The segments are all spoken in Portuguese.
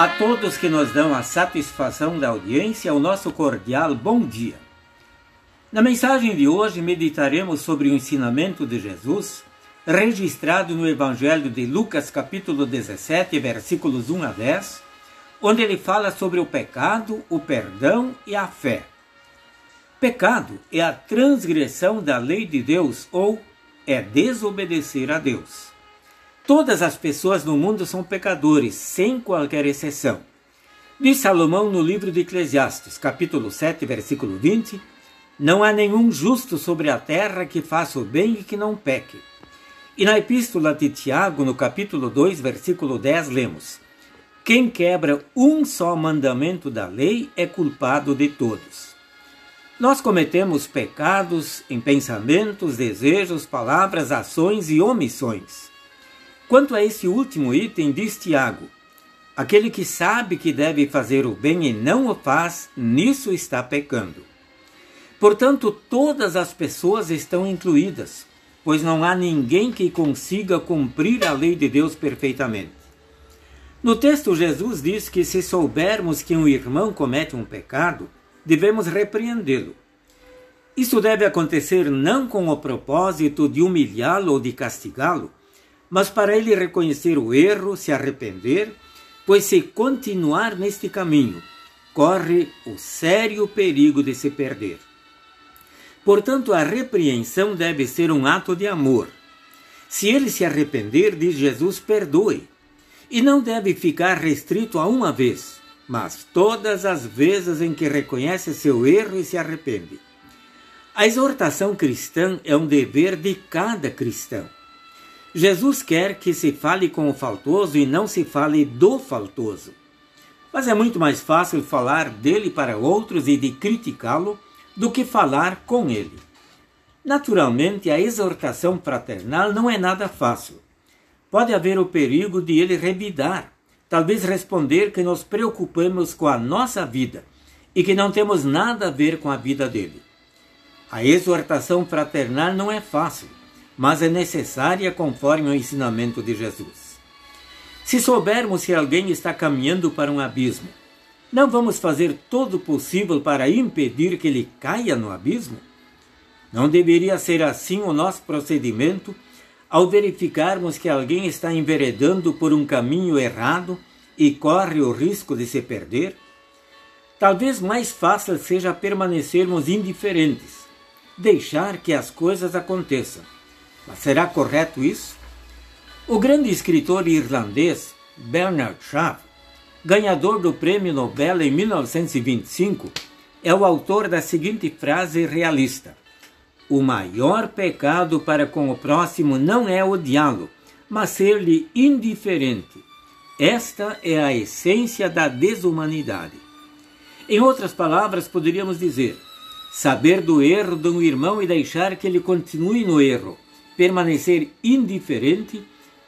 A todos que nos dão a satisfação da audiência, o nosso cordial bom dia. Na mensagem de hoje, meditaremos sobre o ensinamento de Jesus, registrado no Evangelho de Lucas, capítulo 17, versículos 1 a 10, onde ele fala sobre o pecado, o perdão e a fé. Pecado é a transgressão da lei de Deus ou é desobedecer a Deus. Todas as pessoas no mundo são pecadores, sem qualquer exceção. Diz Salomão no livro de Eclesiastes, capítulo 7, versículo 20: Não há nenhum justo sobre a terra que faça o bem e que não peque. E na epístola de Tiago, no capítulo 2, versículo 10, lemos: Quem quebra um só mandamento da lei é culpado de todos. Nós cometemos pecados em pensamentos, desejos, palavras, ações e omissões. Quanto a esse último item, diz Tiago: aquele que sabe que deve fazer o bem e não o faz, nisso está pecando. Portanto, todas as pessoas estão incluídas, pois não há ninguém que consiga cumprir a lei de Deus perfeitamente. No texto, Jesus diz que se soubermos que um irmão comete um pecado, devemos repreendê-lo. Isso deve acontecer não com o propósito de humilhá-lo ou de castigá-lo, mas para ele reconhecer o erro, se arrepender, pois se continuar neste caminho, corre o sério perigo de se perder. Portanto, a repreensão deve ser um ato de amor. Se ele se arrepender, diz Jesus, perdoe. E não deve ficar restrito a uma vez, mas todas as vezes em que reconhece seu erro e se arrepende. A exortação cristã é um dever de cada cristão. Jesus quer que se fale com o faltoso e não se fale do faltoso. Mas é muito mais fácil falar dele para outros e de criticá-lo do que falar com ele. Naturalmente, a exortação fraternal não é nada fácil. Pode haver o perigo de ele revidar, talvez responder que nos preocupamos com a nossa vida e que não temos nada a ver com a vida dele. A exortação fraternal não é fácil mas é necessária conforme o ensinamento de Jesus. Se soubermos que alguém está caminhando para um abismo, não vamos fazer todo o possível para impedir que ele caia no abismo? Não deveria ser assim o nosso procedimento ao verificarmos que alguém está enveredando por um caminho errado e corre o risco de se perder? Talvez mais fácil seja permanecermos indiferentes, deixar que as coisas aconteçam mas será correto isso? O grande escritor irlandês Bernard Shaw, ganhador do Prêmio Nobel em 1925, é o autor da seguinte frase realista: O maior pecado para com o próximo não é odiá-lo, mas ser-lhe indiferente. Esta é a essência da desumanidade. Em outras palavras, poderíamos dizer: saber do erro de um irmão e deixar que ele continue no erro permanecer indiferente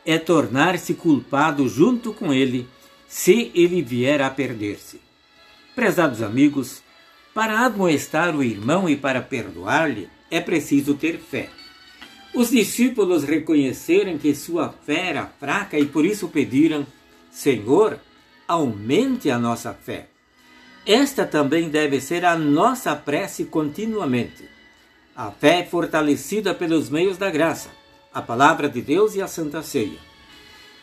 é tornar-se culpado junto com ele se ele vier a perder-se. Prezados amigos, para admoestar o irmão e para perdoar-lhe é preciso ter fé. Os discípulos reconheceram que sua fé era fraca e por isso pediram: Senhor, aumente a nossa fé. Esta também deve ser a nossa prece continuamente. A fé é fortalecida pelos meios da graça, a palavra de Deus e a Santa Ceia.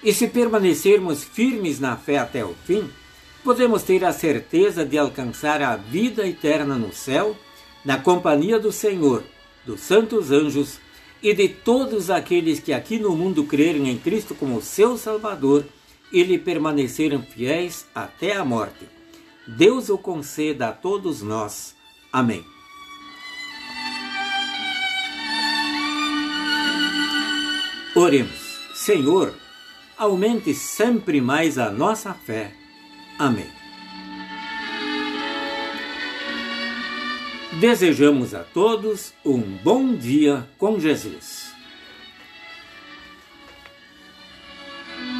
E se permanecermos firmes na fé até o fim, podemos ter a certeza de alcançar a vida eterna no céu, na companhia do Senhor, dos santos anjos e de todos aqueles que aqui no mundo creram em Cristo como seu Salvador e lhe permaneceram fiéis até a morte. Deus o conceda a todos nós. Amém. Oremos, Senhor, aumente sempre mais a nossa fé. Amém. Desejamos a todos um bom dia com Jesus.